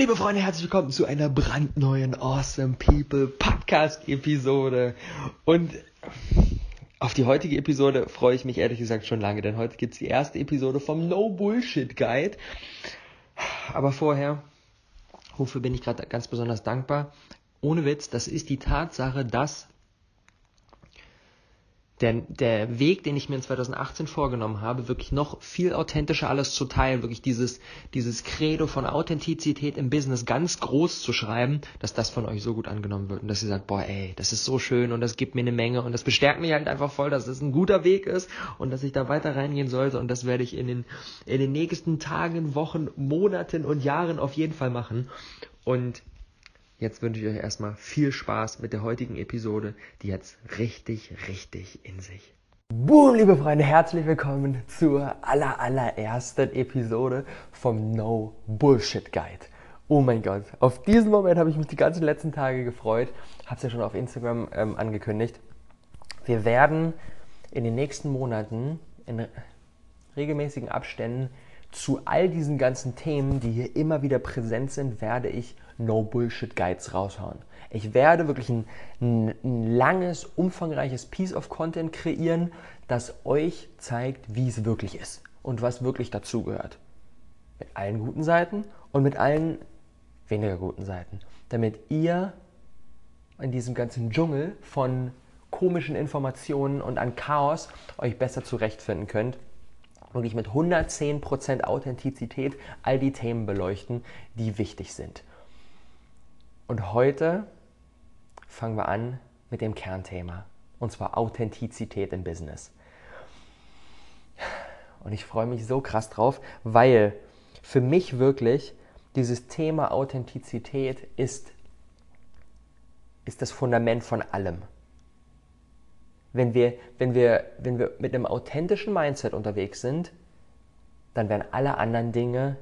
liebe Freunde, herzlich willkommen zu einer brandneuen Awesome People Podcast Episode. Und auf die heutige Episode freue ich mich ehrlich gesagt schon lange, denn heute gibt es die erste Episode vom No Bullshit Guide. Aber vorher, wofür bin ich gerade ganz besonders dankbar? Ohne Witz, das ist die Tatsache, dass der, der Weg, den ich mir in 2018 vorgenommen habe, wirklich noch viel authentischer alles zu teilen, wirklich dieses, dieses Credo von Authentizität im Business ganz groß zu schreiben, dass das von euch so gut angenommen wird und dass ihr sagt, boah, ey, das ist so schön und das gibt mir eine Menge und das bestärkt mich halt einfach voll, dass es ein guter Weg ist und dass ich da weiter reingehen sollte und das werde ich in den, in den nächsten Tagen, Wochen, Monaten und Jahren auf jeden Fall machen. Und Jetzt wünsche ich euch erstmal viel Spaß mit der heutigen Episode, die jetzt richtig, richtig in sich. Boom, liebe Freunde, herzlich willkommen zur aller, allerersten Episode vom No Bullshit Guide. Oh mein Gott, auf diesen Moment habe ich mich die ganzen letzten Tage gefreut. Habe es ja schon auf Instagram ähm, angekündigt. Wir werden in den nächsten Monaten in regelmäßigen Abständen zu all diesen ganzen Themen, die hier immer wieder präsent sind, werde ich No-Bullshit-Guides raushauen. Ich werde wirklich ein, ein, ein, langes, umfangreiches Piece of Content kreieren, das euch zeigt, wie es wirklich ist und was wirklich dazugehört. Mit allen guten Seiten und mit allen weniger guten Seiten. Damit ihr in diesem ganzen Dschungel von komischen Informationen und an Chaos euch besser zurechtfinden könnt wirklich mit 110% Authentizität all die Themen beleuchten, die wichtig sind. Und heute fangen wir an mit dem Kernthema, und zwar Authentizität im Business. Und ich freue mich so krass drauf, weil für mich wirklich dieses Thema Authentizität ist, ist das Fundament von allem. Wenn wir, wenn, wir, wenn wir mit einem authentischen Mindset unterwegs sind, dann werden alle anderen Dinge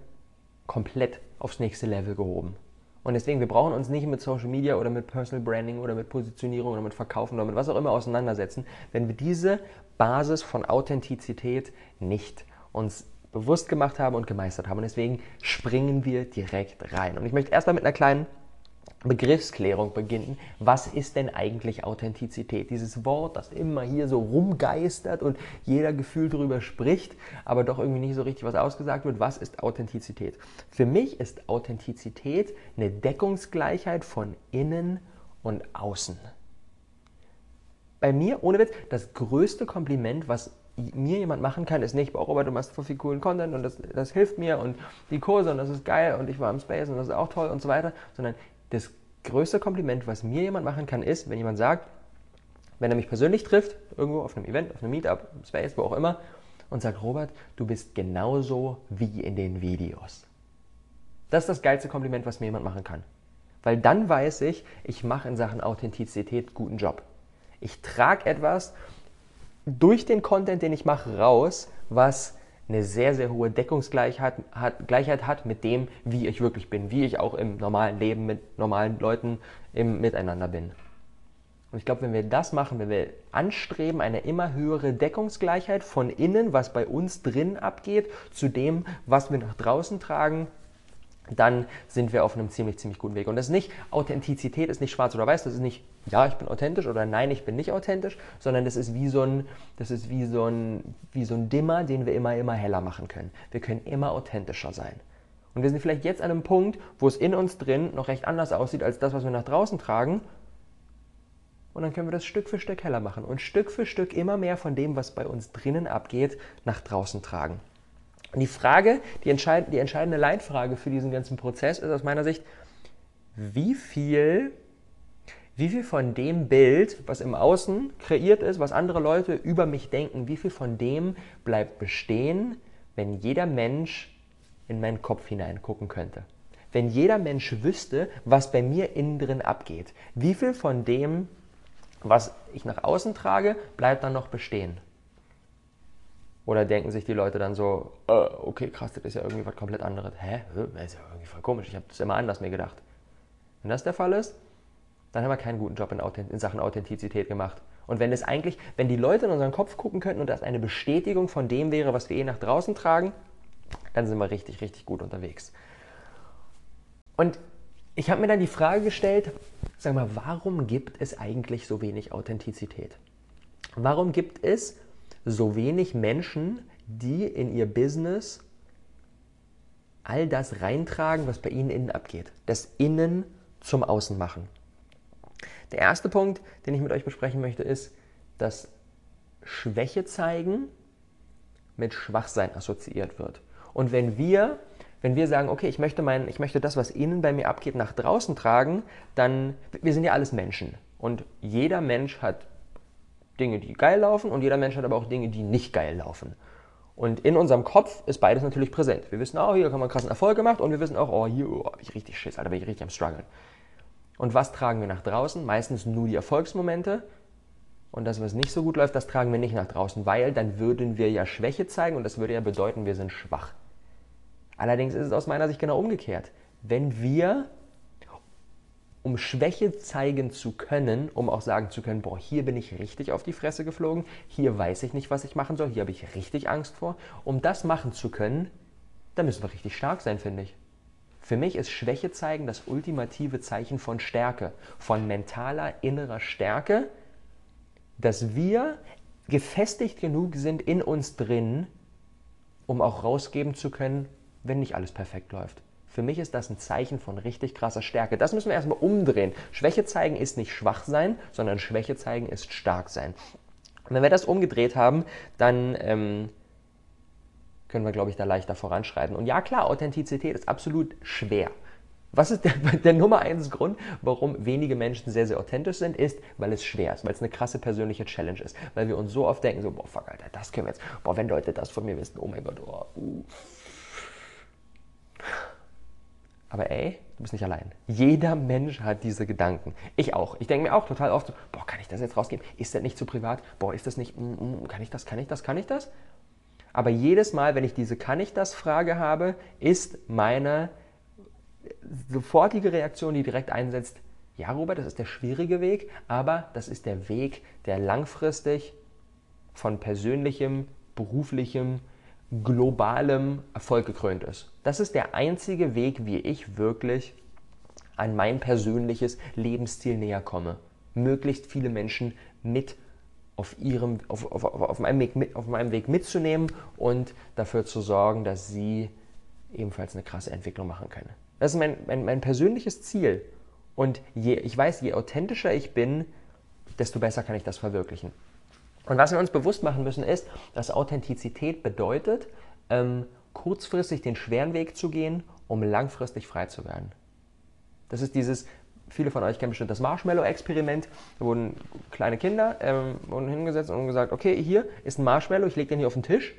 komplett aufs nächste Level gehoben. Und deswegen, wir brauchen uns nicht mit Social Media oder mit Personal Branding oder mit Positionierung oder mit Verkaufen oder mit was auch immer auseinandersetzen, wenn wir diese Basis von Authentizität nicht uns bewusst gemacht haben und gemeistert haben. Und deswegen springen wir direkt rein. Und ich möchte erstmal mit einer kleinen Begriffsklärung beginnen. Was ist denn eigentlich Authentizität? Dieses Wort, das immer hier so rumgeistert und jeder Gefühl darüber spricht, aber doch irgendwie nicht so richtig was ausgesagt wird. Was ist Authentizität? Für mich ist Authentizität eine Deckungsgleichheit von innen und außen. Bei mir, ohne Witz, das größte Kompliment, was mir jemand machen kann, ist nicht, boah, Robert, du machst voll viel coolen Content und das, das hilft mir und die Kurse und das ist geil und ich war im Space und das ist auch toll und so weiter, sondern das größte Kompliment, was mir jemand machen kann, ist, wenn jemand sagt, wenn er mich persönlich trifft, irgendwo auf einem Event, auf einem Meetup, Space, wo auch immer, und sagt, Robert, du bist genauso wie in den Videos. Das ist das geilste Kompliment, was mir jemand machen kann. Weil dann weiß ich, ich mache in Sachen Authentizität guten Job. Ich trage etwas durch den Content, den ich mache, raus, was eine sehr, sehr hohe Deckungsgleichheit hat, Gleichheit hat mit dem, wie ich wirklich bin, wie ich auch im normalen Leben mit normalen Leuten im Miteinander bin. Und ich glaube, wenn wir das machen, wenn wir anstreben, eine immer höhere Deckungsgleichheit von innen, was bei uns drin abgeht, zu dem, was wir nach draußen tragen, dann sind wir auf einem ziemlich, ziemlich guten Weg. Und das ist nicht, Authentizität ist nicht schwarz oder weiß, das ist nicht, ja, ich bin authentisch oder nein, ich bin nicht authentisch, sondern das ist wie so ein, das ist wie so ein, wie so ein Dimmer, den wir immer, immer heller machen können. Wir können immer authentischer sein. Und wir sind vielleicht jetzt an einem Punkt, wo es in uns drin noch recht anders aussieht als das, was wir nach draußen tragen. Und dann können wir das Stück für Stück heller machen und Stück für Stück immer mehr von dem, was bei uns drinnen abgeht, nach draußen tragen. Und die Frage, die, entscheid die entscheidende Leitfrage für diesen ganzen Prozess ist aus meiner Sicht, wie viel, wie viel von dem Bild, was im Außen kreiert ist, was andere Leute über mich denken, wie viel von dem bleibt bestehen, wenn jeder Mensch in meinen Kopf hineingucken könnte? Wenn jeder Mensch wüsste, was bei mir innen drin abgeht, wie viel von dem, was ich nach außen trage, bleibt dann noch bestehen? Oder denken sich die Leute dann so, äh, okay, krass, das ist ja irgendwie was komplett anderes. Hä? Das ist ja irgendwie voll komisch. Ich habe das immer anders mir gedacht. Wenn das der Fall ist, dann haben wir keinen guten Job in, in Sachen Authentizität gemacht. Und wenn es eigentlich, wenn die Leute in unseren Kopf gucken könnten und das eine Bestätigung von dem wäre, was wir eh nach draußen tragen, dann sind wir richtig, richtig gut unterwegs. Und ich habe mir dann die Frage gestellt, sag mal, warum gibt es eigentlich so wenig Authentizität? Warum gibt es so wenig Menschen, die in ihr Business all das reintragen, was bei ihnen innen abgeht? Das Innen zum Außen machen. Der erste Punkt, den ich mit euch besprechen möchte, ist, dass Schwäche zeigen mit Schwachsein assoziiert wird. Und wenn wir, wenn wir sagen, okay, ich möchte, mein, ich möchte das, was innen bei mir abgeht, nach draußen tragen, dann, wir sind ja alles Menschen. Und jeder Mensch hat Dinge, die geil laufen und jeder Mensch hat aber auch Dinge, die nicht geil laufen. Und in unserem Kopf ist beides natürlich präsent. Wir wissen, oh, hier haben wir krassen Erfolg gemacht und wir wissen auch, oh, hier oh, habe ich richtig Schiss, Alter, bin ich richtig am struggeln. Und was tragen wir nach draußen? Meistens nur die Erfolgsmomente. Und das, was nicht so gut läuft, das tragen wir nicht nach draußen, weil dann würden wir ja Schwäche zeigen und das würde ja bedeuten, wir sind schwach. Allerdings ist es aus meiner Sicht genau umgekehrt. Wenn wir um Schwäche zeigen zu können, um auch sagen zu können, boah, hier bin ich richtig auf die Fresse geflogen, hier weiß ich nicht, was ich machen soll, hier habe ich richtig Angst vor. Um das machen zu können, da müssen wir richtig stark sein, finde ich. Für mich ist Schwäche zeigen das ultimative Zeichen von Stärke, von mentaler innerer Stärke, dass wir gefestigt genug sind in uns drin, um auch rausgeben zu können, wenn nicht alles perfekt läuft. Für mich ist das ein Zeichen von richtig krasser Stärke. Das müssen wir erstmal umdrehen. Schwäche zeigen ist nicht schwach sein, sondern Schwäche zeigen ist stark sein. Und wenn wir das umgedreht haben, dann ähm, können wir, glaube ich, da leichter voranschreiten. Und ja, klar, Authentizität ist absolut schwer. Was ist der, der, Nummer eins Grund, warum wenige Menschen sehr, sehr authentisch sind, ist, weil es schwer ist, weil es eine krasse persönliche Challenge ist, weil wir uns so oft denken, so, boah, fuck, Alter, das können wir jetzt, boah, wenn Leute das von mir wissen, oh mein Gott, oh, uh. Aber ey, du bist nicht allein. Jeder Mensch hat diese Gedanken. Ich auch. Ich denke mir auch total oft so, boah, kann ich das jetzt rausgeben? Ist das nicht zu privat? Boah, ist das nicht, mm, mm, kann ich das, kann ich das, kann ich das? Aber jedes Mal, wenn ich diese Kann ich das Frage habe, ist meine sofortige Reaktion, die direkt einsetzt, ja, Robert, das ist der schwierige Weg, aber das ist der Weg, der langfristig von persönlichem, beruflichem, globalem Erfolg gekrönt ist. Das ist der einzige Weg, wie ich wirklich an mein persönliches Lebensziel näher komme. Möglichst viele Menschen mit auf, ihrem, auf, auf, auf, meinem Weg mit, auf meinem Weg mitzunehmen und dafür zu sorgen, dass sie ebenfalls eine krasse Entwicklung machen können. Das ist mein, mein, mein persönliches Ziel. Und je, ich weiß, je authentischer ich bin, desto besser kann ich das verwirklichen. Und was wir uns bewusst machen müssen, ist, dass Authentizität bedeutet, ähm, kurzfristig den schweren Weg zu gehen, um langfristig frei zu werden. Das ist dieses, viele von euch kennen bestimmt das Marshmallow-Experiment. Da wurden kleine Kinder ähm, wurden hingesetzt und gesagt, okay, hier ist ein Marshmallow, ich lege den hier auf den Tisch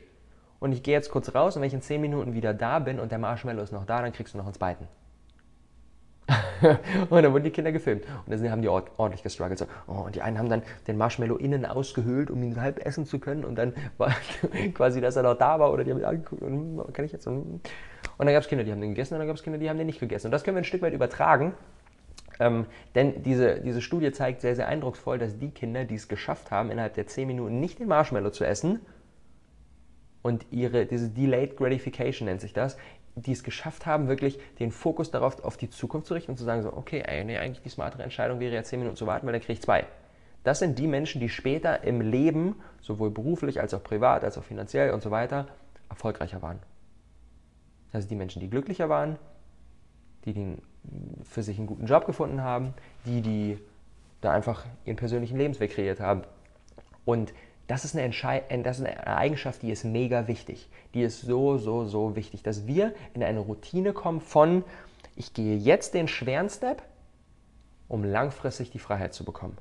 und ich gehe jetzt kurz raus und wenn ich in 10 Minuten wieder da bin und der Marshmallow ist noch da, dann kriegst du noch ins Beiten. und dann wurden die Kinder gefilmt. Und dann haben die ordentlich gestruggelt. So, oh, und die einen haben dann den Marshmallow innen ausgehöhlt, um ihn halb essen zu können. Und dann war quasi, dass er noch da war. Oder die haben ihn angeguckt. Und, hm, kann ich jetzt? Und dann gab es Kinder, die haben den gegessen. Und dann gab es Kinder, die haben den nicht gegessen. Und das können wir ein Stück weit übertragen. Ähm, denn diese, diese Studie zeigt sehr, sehr eindrucksvoll, dass die Kinder, die es geschafft haben, innerhalb der 10 Minuten nicht den Marshmallow zu essen, und ihre, diese Delayed Gratification nennt sich das, die es geschafft haben, wirklich den Fokus darauf auf die Zukunft zu richten und zu sagen, so, okay, nee, eigentlich die smartere Entscheidung wäre ja zehn Minuten zu warten, weil dann kriege ich zwei. Das sind die Menschen, die später im Leben, sowohl beruflich als auch privat, als auch finanziell und so weiter, erfolgreicher waren. Also die Menschen, die glücklicher waren, die den, für sich einen guten Job gefunden haben, die, die da einfach ihren persönlichen Lebensweg kreiert haben. Und das ist, eine das ist eine Eigenschaft, die ist mega wichtig. Die ist so, so, so wichtig, dass wir in eine Routine kommen von, ich gehe jetzt den schweren Step, um langfristig die Freiheit zu bekommen.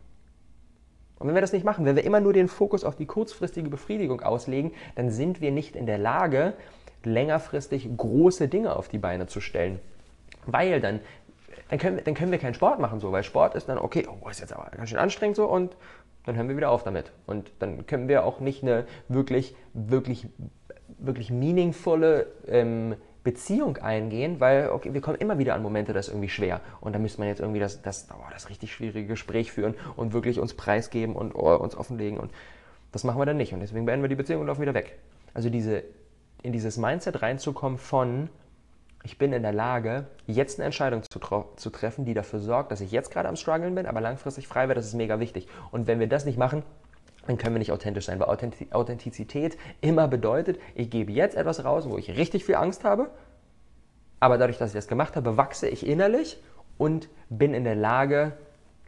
Und wenn wir das nicht machen, wenn wir immer nur den Fokus auf die kurzfristige Befriedigung auslegen, dann sind wir nicht in der Lage, längerfristig große Dinge auf die Beine zu stellen. Weil dann, dann, können, wir, dann können wir keinen Sport machen, so, weil Sport ist dann, okay, oh, ist jetzt aber ganz schön anstrengend so und dann hören wir wieder auf damit. Und dann können wir auch nicht eine wirklich, wirklich, wirklich meaningvolle ähm, Beziehung eingehen, weil okay, wir kommen immer wieder an Momente, das ist irgendwie schwer. Und da müsste man jetzt irgendwie das, das, oh, das richtig schwierige Gespräch führen und wirklich uns preisgeben und oh, uns offenlegen. Und das machen wir dann nicht. Und deswegen beenden wir die Beziehung und laufen wieder weg. Also diese, in dieses Mindset reinzukommen von, ich bin in der Lage, jetzt eine Entscheidung zu, zu treffen, die dafür sorgt, dass ich jetzt gerade am struggeln bin, aber langfristig frei werde. Das ist mega wichtig. Und wenn wir das nicht machen, dann können wir nicht authentisch sein, weil Authentizität immer bedeutet, ich gebe jetzt etwas raus, wo ich richtig viel Angst habe, aber dadurch, dass ich das gemacht habe, wachse ich innerlich und bin in der Lage,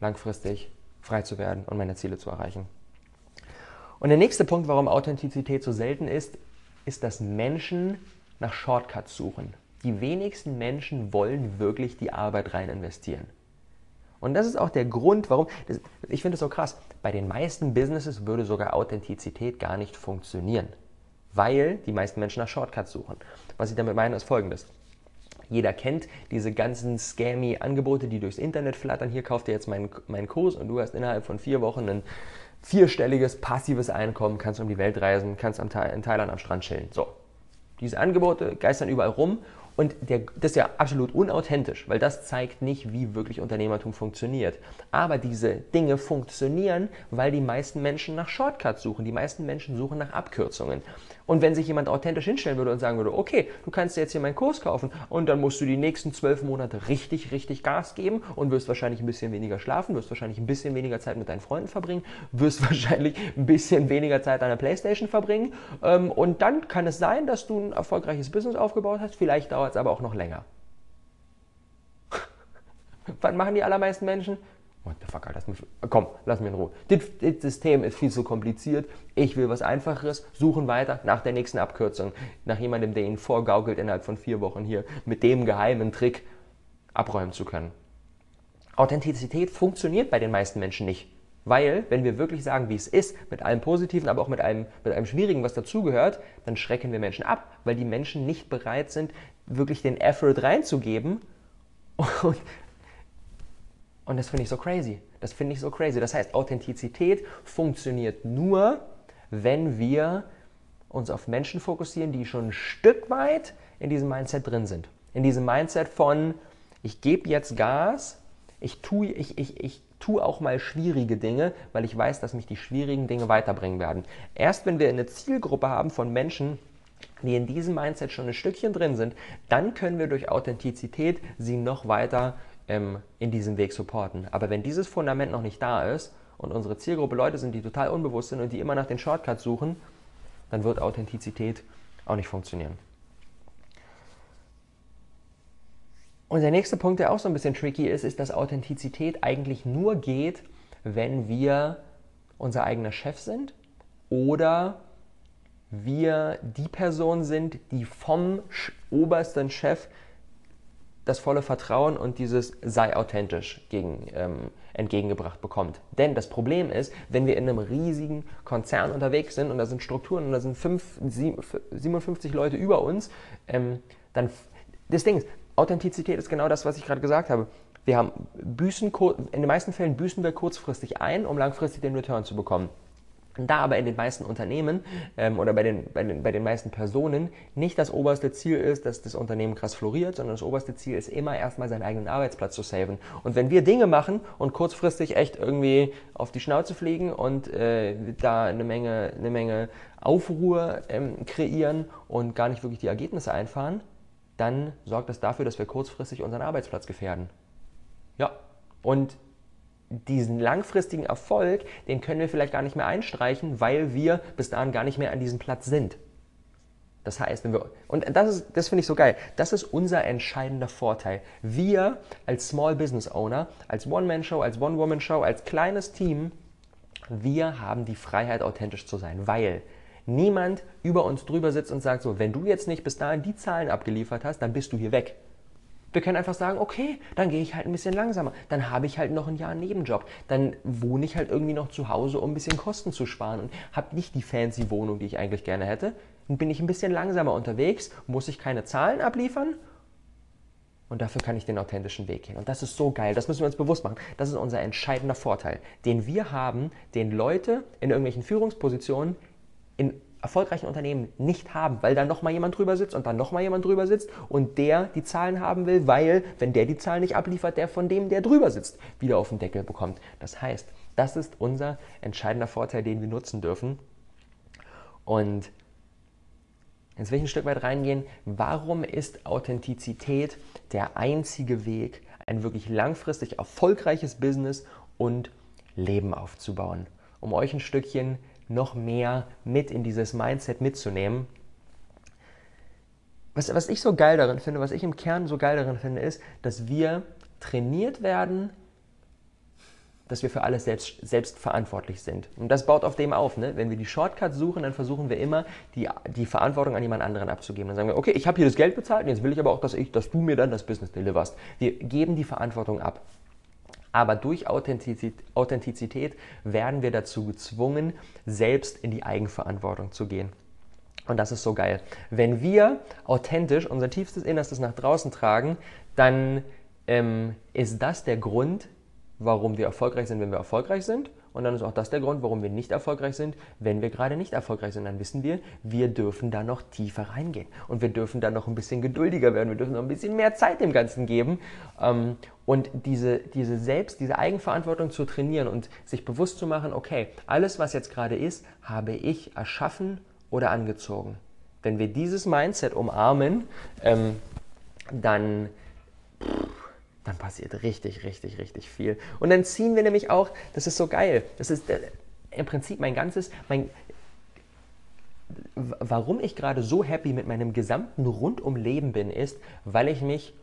langfristig frei zu werden und meine Ziele zu erreichen. Und der nächste Punkt, warum Authentizität so selten ist, ist, dass Menschen nach Shortcuts suchen. Die wenigsten Menschen wollen wirklich die Arbeit rein investieren. Und das ist auch der Grund, warum, das, ich finde es so krass, bei den meisten Businesses würde sogar Authentizität gar nicht funktionieren, weil die meisten Menschen nach Shortcuts suchen. Was ich damit meine, ist folgendes. Jeder kennt diese ganzen scammy Angebote, die durchs Internet flattern. Hier kauft ihr jetzt meinen, meinen Kurs und du hast innerhalb von vier Wochen ein vierstelliges passives Einkommen, kannst um die Welt reisen, kannst in Thailand am Strand chillen. So. Diese Angebote geistern überall rum und der, das ist ja absolut unauthentisch, weil das zeigt nicht, wie wirklich Unternehmertum funktioniert. Aber diese Dinge funktionieren, weil die meisten Menschen nach Shortcuts suchen. Die meisten Menschen suchen nach Abkürzungen. Und wenn sich jemand authentisch hinstellen würde und sagen würde, okay, du kannst jetzt hier meinen Kurs kaufen und dann musst du die nächsten zwölf Monate richtig, richtig Gas geben und wirst wahrscheinlich ein bisschen weniger schlafen, wirst wahrscheinlich ein bisschen weniger Zeit mit deinen Freunden verbringen, wirst wahrscheinlich ein bisschen weniger Zeit an der Playstation verbringen ähm, und dann kann es sein, dass du ein erfolgreiches Business aufgebaut hast, vielleicht dauert es aber auch noch länger. Was machen die allermeisten Menschen? What the fuck, Alter, komm, lass mich in Ruhe. Das, das, System ist viel zu kompliziert. Ich will was Einfacheres. Suchen weiter nach der nächsten Abkürzung. Nach jemandem, der Ihnen vorgaukelt, innerhalb von vier Wochen hier mit dem geheimen Trick abräumen zu können. Authentizität funktioniert bei den meisten Menschen nicht. Weil, wenn wir wirklich sagen, wie es ist, mit allem Positiven, aber auch mit allem, mit allem Schwierigen, was dazugehört, dann schrecken wir Menschen ab, weil die Menschen nicht bereit sind, wirklich den Effort reinzugeben und und das finde ich so crazy. Das finde ich so crazy. Das heißt, Authentizität funktioniert nur, wenn wir uns auf Menschen fokussieren, die schon ein Stück weit in diesem Mindset drin sind. In diesem Mindset von, ich gebe jetzt Gas, ich tue, ich, ich, ich tue auch mal schwierige Dinge, weil ich weiß, dass mich die schwierigen Dinge weiterbringen werden. Erst wenn wir eine Zielgruppe haben von Menschen, die in diesem Mindset schon ein Stückchen drin sind, dann können wir durch Authentizität sie noch weiter ähm, in diesem Weg supporten. Aber wenn dieses Fundament noch nicht da ist und unsere Zielgruppe Leute sind, die total unbewusst sind und die immer nach den Shortcuts suchen, dann wird Authentizität auch nicht funktionieren. Und der nächste Punkt, der auch so ein bisschen tricky ist, ist, dass Authentizität eigentlich nur geht, wenn wir unser eigener Chef sind oder wir die Person sind, die vom obersten Chef das volle Vertrauen und dieses sei authentisch gegen, ähm, entgegengebracht bekommt. Denn das Problem ist, wenn wir in einem riesigen Konzern unterwegs sind und da sind Strukturen und da sind fünf, sieben, 57 Leute über uns, ähm, dann das Ding ist, Authentizität ist genau das, was ich gerade gesagt habe. Wir haben büßen, in den meisten Fällen büßen wir kurzfristig ein, um langfristig den Return zu bekommen. Da aber in den meisten Unternehmen ähm, oder bei den, bei, den, bei den meisten Personen nicht das oberste Ziel ist, dass das Unternehmen krass floriert, sondern das oberste Ziel ist immer erstmal seinen eigenen Arbeitsplatz zu saven. Und wenn wir Dinge machen und kurzfristig echt irgendwie auf die Schnauze fliegen und äh, da eine Menge, eine Menge Aufruhr ähm, kreieren und gar nicht wirklich die Ergebnisse einfahren, dann sorgt das dafür, dass wir kurzfristig unseren Arbeitsplatz gefährden. Ja, und diesen langfristigen Erfolg, den können wir vielleicht gar nicht mehr einstreichen, weil wir bis dahin gar nicht mehr an diesem Platz sind. Das heißt, wenn wir, und das, das finde ich so geil, das ist unser entscheidender Vorteil. Wir als Small Business Owner, als One-Man-Show, als One-Woman-Show, als kleines Team, wir haben die Freiheit, authentisch zu sein, weil niemand über uns drüber sitzt und sagt so, wenn du jetzt nicht bis dahin die Zahlen abgeliefert hast, dann bist du hier weg. Wir können einfach sagen, okay, dann gehe ich halt ein bisschen langsamer. Dann habe ich halt noch ein Jahr einen Nebenjob. Dann wohne ich halt irgendwie noch zu Hause, um ein bisschen Kosten zu sparen und habe nicht die fancy Wohnung, die ich eigentlich gerne hätte. Dann bin ich ein bisschen langsamer unterwegs, muss ich keine Zahlen abliefern und dafür kann ich den authentischen Weg gehen. Und das ist so geil, das müssen wir uns bewusst machen. Das ist unser entscheidender Vorteil, den wir haben, den Leute in irgendwelchen Führungspositionen in erfolgreichen Unternehmen nicht haben, weil da nochmal jemand drüber sitzt und dann nochmal jemand drüber sitzt und der die Zahlen haben will, weil, wenn der die Zahlen nicht abliefert, der von dem, der drüber sitzt, wieder auf den Deckel bekommt. Das heißt, das ist unser entscheidender Vorteil, den wir nutzen dürfen. Und Jetzt will ich ein Stück weit reingehen, warum ist Authentizität der einzige Weg, ein wirklich langfristig erfolgreiches Business und Leben aufzubauen? Um euch ein Stückchen noch mehr mit in dieses Mindset mitzunehmen. Was, was ich so geil darin finde, was ich im Kern so geil darin finde, ist, dass wir trainiert werden, dass wir für alles selbst, selbst verantwortlich sind. Und das baut auf dem auf. Ne? Wenn wir die Shortcuts suchen, dann versuchen wir immer, die, die Verantwortung an jemand anderen abzugeben. Dann sagen wir, okay, ich habe hier das Geld bezahlt, jetzt will ich aber auch, dass, ich, dass du mir dann das Business deliverst. Wir geben die Verantwortung ab. Aber durch Authentizität werden wir dazu gezwungen, selbst in die Eigenverantwortung zu gehen. Und das ist so geil. Wenn wir authentisch unser tiefstes Innerstes nach draußen tragen, dann ähm, ist das der Grund, warum wir erfolgreich sind, wenn wir erfolgreich sind. Und dann ist auch das der Grund, warum wir nicht erfolgreich sind, wenn wir gerade nicht erfolgreich sind. Dann wissen wir, wir dürfen da noch tiefer reingehen. Und wir dürfen da noch ein bisschen geduldiger werden. Wir dürfen noch ein bisschen mehr Zeit dem Ganzen geben. Ähm, und diese, diese Selbst, diese Eigenverantwortung zu trainieren und sich bewusst zu machen, okay, alles, was jetzt gerade ist, habe ich erschaffen oder angezogen. Wenn wir dieses Mindset umarmen, ähm, dann... Dann passiert richtig, richtig, richtig viel. Und dann ziehen wir nämlich auch, das ist so geil, das ist äh, im Prinzip mein ganzes, mein, warum ich gerade so happy mit meinem gesamten Rundumleben bin, ist, weil ich mich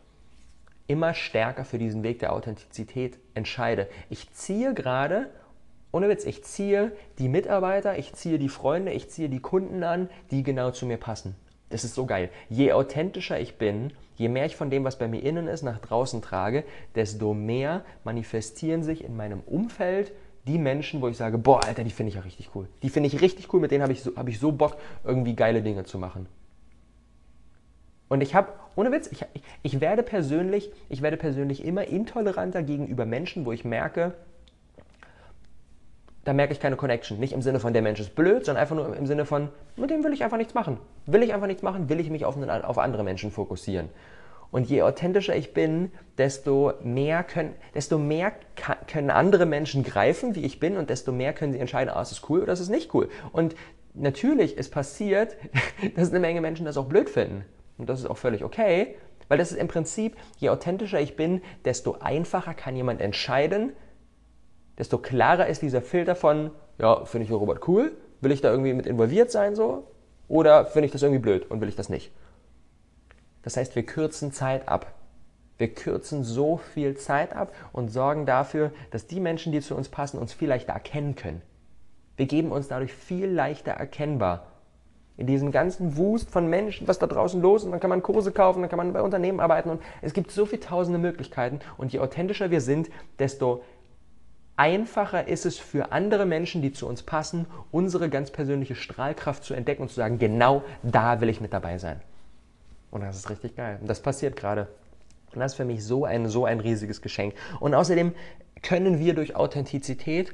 immer stärker für diesen Weg der Authentizität entscheide. Ich ziehe gerade, ohne Witz, ich ziehe die Mitarbeiter, ich ziehe die Freunde, ich ziehe die Kunden an, die genau zu mir passen. Das ist so geil. Je authentischer ich bin, je mehr ich von dem, was bei mir innen ist, nach draußen trage, desto mehr manifestieren sich in meinem Umfeld die Menschen, wo ich sage, boah, Alter, die finde ich ja richtig cool. Die finde ich richtig cool, mit denen habe ich, so, hab ich so Bock, irgendwie geile Dinge zu machen. Und ich habe, ohne Witz, ich, ich, werde persönlich, ich werde persönlich immer intoleranter gegenüber Menschen, wo ich merke, da merke ich keine Connection. Nicht im Sinne von, der Mensch ist blöd, sondern einfach nur im Sinne von, mit dem will ich einfach nichts machen. Will ich einfach nichts machen, will ich mich auf, auf andere Menschen fokussieren. Und je authentischer ich bin, desto mehr können, desto mehr können andere Menschen greifen, wie ich bin, und desto mehr können sie entscheiden, ah, ist es cool oder ist es nicht cool. Und natürlich ist passiert, dass eine Menge Menschen das auch blöd finden. Und das ist auch völlig okay, weil das ist im Prinzip, je authentischer ich bin, desto einfacher kann jemand entscheiden, desto klarer ist dieser Filter von, ja, finde ich Robot cool, will ich da irgendwie mit involviert sein so oder finde ich das irgendwie blöd und will ich das nicht. Das heißt, wir kürzen Zeit ab. Wir kürzen so viel Zeit ab und sorgen dafür, dass die Menschen, die zu uns passen, uns viel leichter erkennen können. Wir geben uns dadurch viel leichter erkennbar. In diesem ganzen Wust von Menschen, was da draußen los ist, dann kann man Kurse kaufen, dann kann man bei Unternehmen arbeiten und es gibt so viele tausende Möglichkeiten und je authentischer wir sind, desto einfacher ist es für andere Menschen, die zu uns passen, unsere ganz persönliche Strahlkraft zu entdecken und zu sagen, genau da will ich mit dabei sein. Und das ist richtig geil. Und das passiert gerade. Und das ist für mich so ein, so ein riesiges Geschenk. Und außerdem können wir durch Authentizität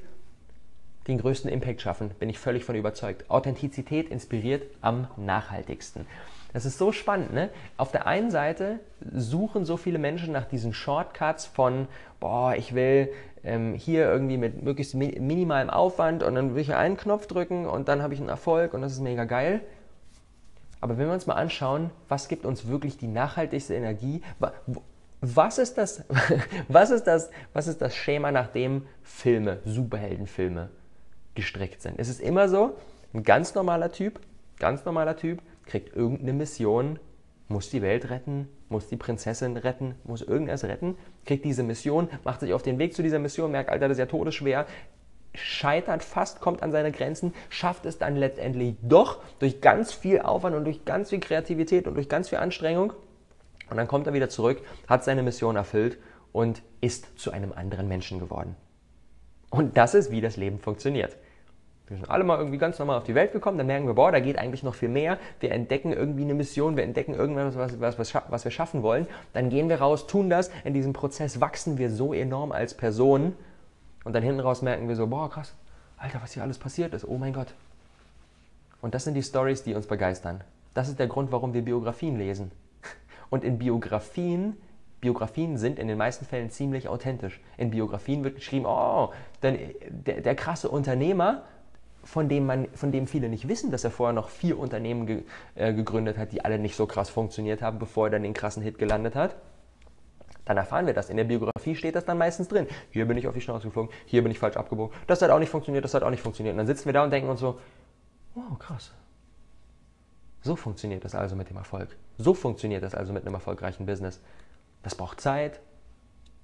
den größten Impact schaffen, bin ich völlig von überzeugt. Authentizität inspiriert am nachhaltigsten. Das ist so spannend, ne? Auf der einen Seite suchen so viele Menschen nach diesen Shortcuts von, boah, ich will ähm, hier irgendwie mit möglichst minimalem Aufwand und dann will ich einen Knopf drücken und dann habe ich einen Erfolg und das ist mega geil. Aber wenn wir uns mal anschauen, was gibt uns wirklich die nachhaltigste Energie? Was ist das, was ist das, was ist das Schema, nach dem Filme, Superheldenfilme gestrickt sind? Es ist immer so, ein ganz normaler Typ, ganz normaler Typ, kriegt irgendeine Mission, muss die Welt retten, muss die Prinzessin retten, muss irgendwas retten, kriegt diese Mission, macht sich auf den Weg zu dieser Mission, merkt, Alter, das ist ja todesschwer, scheitert fast, kommt an seine Grenzen, schafft es dann letztendlich doch durch ganz viel Aufwand und durch ganz viel Kreativität und durch ganz viel Anstrengung. Und dann kommt er wieder zurück, hat seine Mission erfüllt und ist zu einem anderen Menschen geworden. Und das ist, wie das Leben funktioniert. Wir sind alle mal irgendwie ganz normal auf die Welt gekommen, dann merken wir, boah, da geht eigentlich noch viel mehr. Wir entdecken irgendwie eine Mission, wir entdecken irgendwas, was, was, was, was wir schaffen wollen. Dann gehen wir raus, tun das. In diesem Prozess wachsen wir so enorm als Person. Und dann hinten raus merken wir so, boah, krass, Alter, was hier alles passiert ist. Oh mein Gott. Und das sind die Stories, die uns begeistern. Das ist der Grund, warum wir Biografien lesen. Und in Biografien Biografien sind in den meisten Fällen ziemlich authentisch. In Biografien wird geschrieben, oh, denn der, der krasse Unternehmer von dem, man, von dem viele nicht wissen, dass er vorher noch vier Unternehmen ge, äh, gegründet hat, die alle nicht so krass funktioniert haben, bevor er dann den krassen Hit gelandet hat. Dann erfahren wir das. In der Biografie steht das dann meistens drin. Hier bin ich auf die Schnauze geflogen, hier bin ich falsch abgebogen, das hat auch nicht funktioniert, das hat auch nicht funktioniert. Und dann sitzen wir da und denken uns so, wow, krass. So funktioniert das also mit dem Erfolg. So funktioniert das also mit einem erfolgreichen Business. Das braucht Zeit.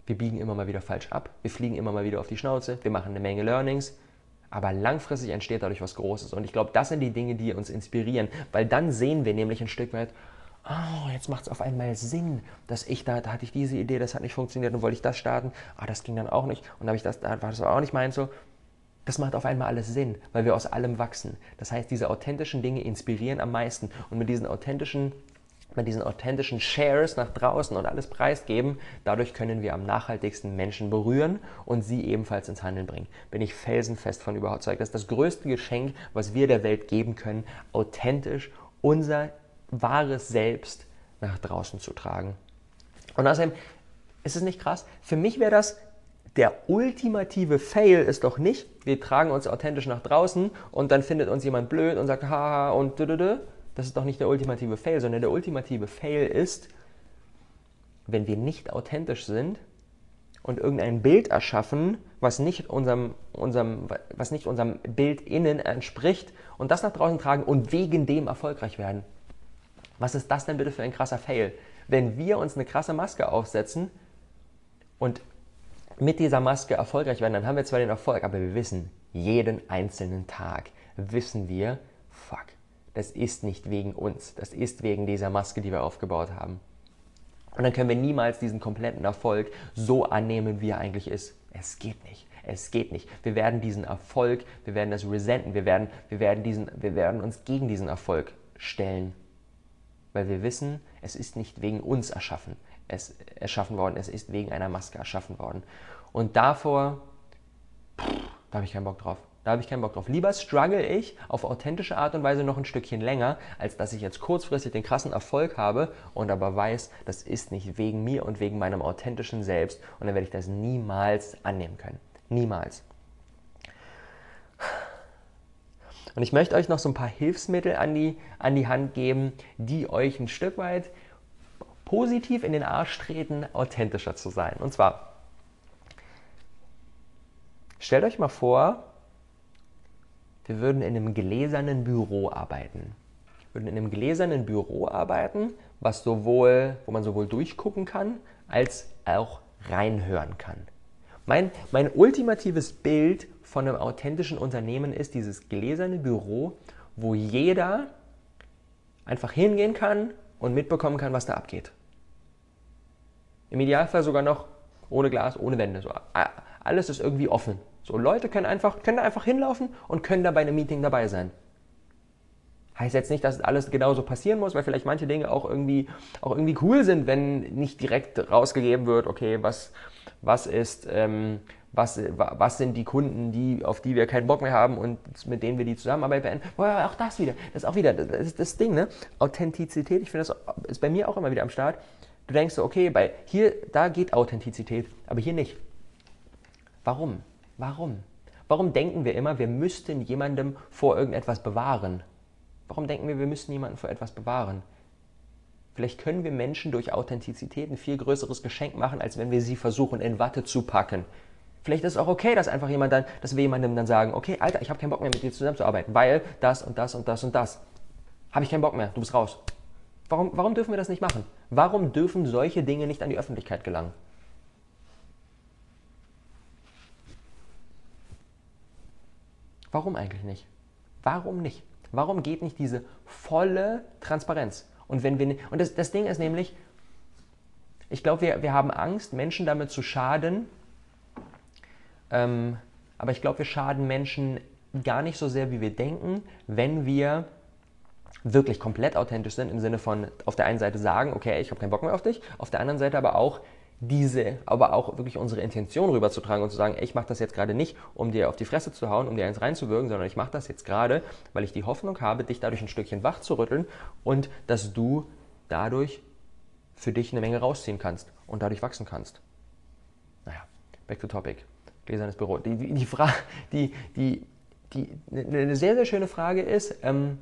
Wir biegen immer mal wieder falsch ab. Wir fliegen immer mal wieder auf die Schnauze. Wir machen eine Menge Learnings. Aber langfristig entsteht dadurch was Großes. Und ich glaube, das sind die Dinge, die uns inspirieren. Weil dann sehen wir nämlich ein Stück weit, oh, jetzt macht es auf einmal Sinn, dass ich da, da hatte ich diese Idee, das hat nicht funktioniert und wollte ich das starten, ah, das ging dann auch nicht und habe ich das, da war das auch nicht meins so. Das macht auf einmal alles Sinn, weil wir aus allem wachsen. Das heißt, diese authentischen Dinge inspirieren am meisten und mit diesen authentischen mit diesen authentischen Shares nach draußen und alles preisgeben, dadurch können wir am nachhaltigsten Menschen berühren und sie ebenfalls ins Handeln bringen. Bin ich felsenfest von überzeugt. Das ist das größte Geschenk, was wir der Welt geben können, authentisch unser wahres Selbst nach draußen zu tragen. Und außerdem ist es nicht krass. Für mich wäre das der ultimative Fail ist doch nicht, wir tragen uns authentisch nach draußen und dann findet uns jemand blöd und sagt haha und dödödö. Das ist doch nicht der ultimative Fail, sondern der ultimative Fail ist, wenn wir nicht authentisch sind und irgendein Bild erschaffen, was nicht unserem, unserem, was nicht unserem Bild innen entspricht und das nach draußen tragen und wegen dem erfolgreich werden. Was ist das denn bitte für ein krasser Fail? Wenn wir uns eine krasse Maske aufsetzen und mit dieser Maske erfolgreich werden, dann haben wir zwar den Erfolg, aber wir wissen, jeden einzelnen Tag wissen wir, fuck, das ist nicht wegen uns, das ist wegen dieser Maske, die wir aufgebaut haben. Und dann können wir niemals diesen kompletten Erfolg so annehmen, wie er eigentlich ist. Es geht nicht. Es geht nicht. Wir werden diesen Erfolg, wir werden das resenten, wir werden, wir werden, diesen, wir werden uns gegen diesen Erfolg stellen weil wir wissen, es ist nicht wegen uns erschaffen, es erschaffen worden, es ist wegen einer Maske erschaffen worden. Und davor, pff, da habe ich keinen Bock drauf. Da habe ich keinen Bock drauf. Lieber struggle ich auf authentische Art und Weise noch ein Stückchen länger, als dass ich jetzt kurzfristig den krassen Erfolg habe und aber weiß, das ist nicht wegen mir und wegen meinem authentischen Selbst und dann werde ich das niemals annehmen können. Niemals. Und ich möchte euch noch so ein paar Hilfsmittel an die, an die Hand geben, die euch ein Stück weit positiv in den Arsch treten, authentischer zu sein. Und zwar, stellt euch mal vor, wir würden in einem gläsernen Büro arbeiten. Wir würden in einem gläsernen Büro arbeiten, was sowohl, wo man sowohl durchgucken kann, als auch reinhören kann. Mein, mein ultimatives Bild von einem authentischen Unternehmen ist dieses gläserne Büro, wo jeder einfach hingehen kann und mitbekommen kann, was da abgeht. Im Idealfall sogar noch ohne Glas, ohne Wände. So, alles ist irgendwie offen. So, Leute können einfach, können da einfach hinlaufen und können da bei einem Meeting dabei sein. Heißt jetzt nicht, dass alles genauso passieren muss, weil vielleicht manche Dinge auch irgendwie, auch irgendwie cool sind, wenn nicht direkt rausgegeben wird, okay, was, was ist, ähm, was, was sind die Kunden, die, auf die wir keinen Bock mehr haben und mit denen wir die Zusammenarbeit beenden. Boah, auch das wieder. Das ist auch wieder, das ist das Ding, ne? Authentizität, ich finde, das ist bei mir auch immer wieder am Start. Du denkst so, okay, bei hier, da geht Authentizität, aber hier nicht. Warum? Warum? Warum denken wir immer, wir müssten jemandem vor irgendetwas bewahren? Warum denken wir, wir müssten jemanden vor etwas bewahren? Vielleicht können wir Menschen durch Authentizität ein viel größeres Geschenk machen, als wenn wir sie versuchen, in Watte zu packen Vielleicht ist es auch okay, dass einfach jemand dann, dass wir jemandem dann sagen, okay, Alter, ich habe keinen Bock mehr mit dir zusammenzuarbeiten, weil das und das und das und das. Habe ich keinen Bock mehr, du bist raus. Warum, warum dürfen wir das nicht machen? Warum dürfen solche Dinge nicht an die Öffentlichkeit gelangen? Warum eigentlich nicht? Warum nicht? Warum geht nicht diese volle Transparenz? Und wenn wir und das, das Ding ist nämlich, ich glaube, wir, wir haben Angst, Menschen damit zu schaden, ähm, aber ich glaube, wir schaden Menschen gar nicht so sehr, wie wir denken, wenn wir wirklich komplett authentisch sind, im Sinne von auf der einen Seite sagen, okay, ich habe keinen Bock mehr auf dich, auf der anderen Seite aber auch diese, aber auch wirklich unsere Intention rüberzutragen und zu sagen, ich mache das jetzt gerade nicht, um dir auf die Fresse zu hauen, um dir eins reinzuwirken, sondern ich mache das jetzt gerade, weil ich die Hoffnung habe, dich dadurch ein Stückchen wach zu rütteln und dass du dadurch für dich eine Menge rausziehen kannst und dadurch wachsen kannst. Naja, back to topic gläsernes Büro. Die, die, Frage, die, die, die, eine sehr, sehr schöne Frage ist, ähm,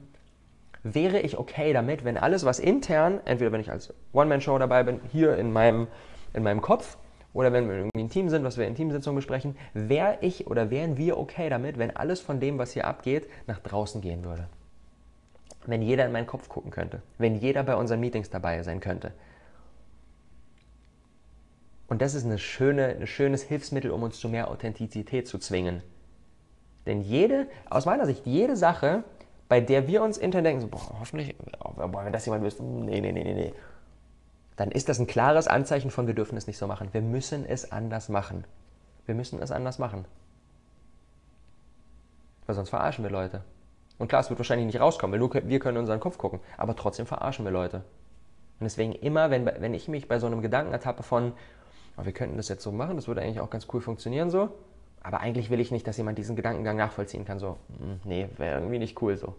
wäre ich okay damit, wenn alles, was intern, entweder wenn ich als One-Man-Show dabei bin, hier in meinem, in meinem Kopf, oder wenn wir irgendwie ein Team sind, was wir in Teamsitzungen besprechen, wäre ich oder wären wir okay damit, wenn alles von dem, was hier abgeht, nach draußen gehen würde? Wenn jeder in meinen Kopf gucken könnte, wenn jeder bei unseren Meetings dabei sein könnte. Und das ist eine schöne, ein schönes Hilfsmittel, um uns zu mehr Authentizität zu zwingen. Denn jede, aus meiner Sicht, jede Sache, bei der wir uns intern denken, so, boah, hoffentlich, boah, wenn das jemand wüsste, nee, nee, nee, nee, nee, dann ist das ein klares Anzeichen von, wir dürfen es nicht so machen. Wir müssen es anders machen. Wir müssen es anders machen. Weil sonst verarschen wir Leute. Und klar, es wird wahrscheinlich nicht rauskommen, weil nur wir können in unseren Kopf gucken. Aber trotzdem verarschen wir Leute. Und deswegen immer, wenn, wenn ich mich bei so einem Gedanken ertappe von, oh, wir könnten das jetzt so machen, das würde eigentlich auch ganz cool funktionieren so, aber eigentlich will ich nicht, dass jemand diesen Gedankengang nachvollziehen kann. So, hm, nee, wäre irgendwie nicht cool so.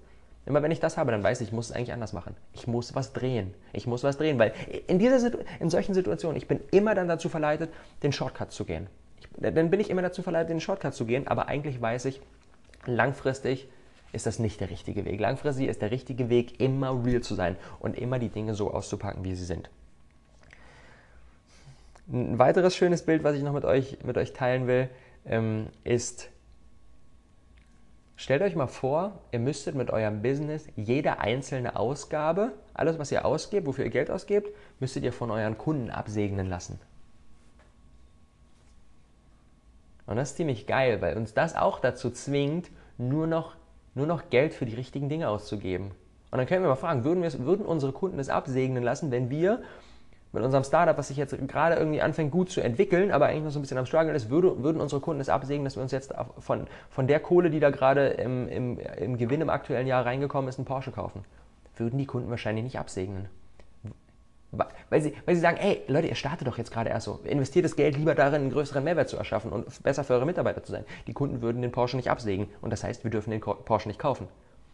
Immer wenn ich das habe, dann weiß ich, ich muss es eigentlich anders machen. Ich muss was drehen. Ich muss was drehen, weil in, dieser in solchen Situationen, ich bin immer dann dazu verleitet, den Shortcut zu gehen. Ich, dann bin ich immer dazu verleitet, den Shortcut zu gehen, aber eigentlich weiß ich, langfristig ist das nicht der richtige Weg. Langfristig ist der richtige Weg, immer real zu sein und immer die Dinge so auszupacken, wie sie sind. Ein weiteres schönes Bild, was ich noch mit euch, mit euch teilen will, ähm, ist, stellt euch mal vor, ihr müsstet mit eurem Business jede einzelne Ausgabe, alles was ihr ausgebt, wofür ihr Geld ausgebt, müsstet ihr von euren Kunden absegnen lassen. Und das ist ziemlich geil, weil uns das auch dazu zwingt, nur noch, nur noch Geld für die richtigen Dinge auszugeben. Und dann können wir mal fragen, würden, würden unsere Kunden es absegnen lassen, wenn wir mit unserem Startup, was sich jetzt gerade irgendwie anfängt gut zu entwickeln, aber eigentlich noch so ein bisschen am Struggle ist, würde, würden unsere Kunden es absägen, dass wir uns jetzt von, von der Kohle, die da gerade im, im, im Gewinn im aktuellen Jahr reingekommen ist, einen Porsche kaufen. Würden die Kunden wahrscheinlich nicht absegnen. Weil sie, weil sie sagen, ey Leute, ihr startet doch jetzt gerade erst so. Investiert das Geld lieber darin, einen größeren Mehrwert zu erschaffen und besser für eure Mitarbeiter zu sein. Die Kunden würden den Porsche nicht absägen und das heißt, wir dürfen den Porsche nicht kaufen.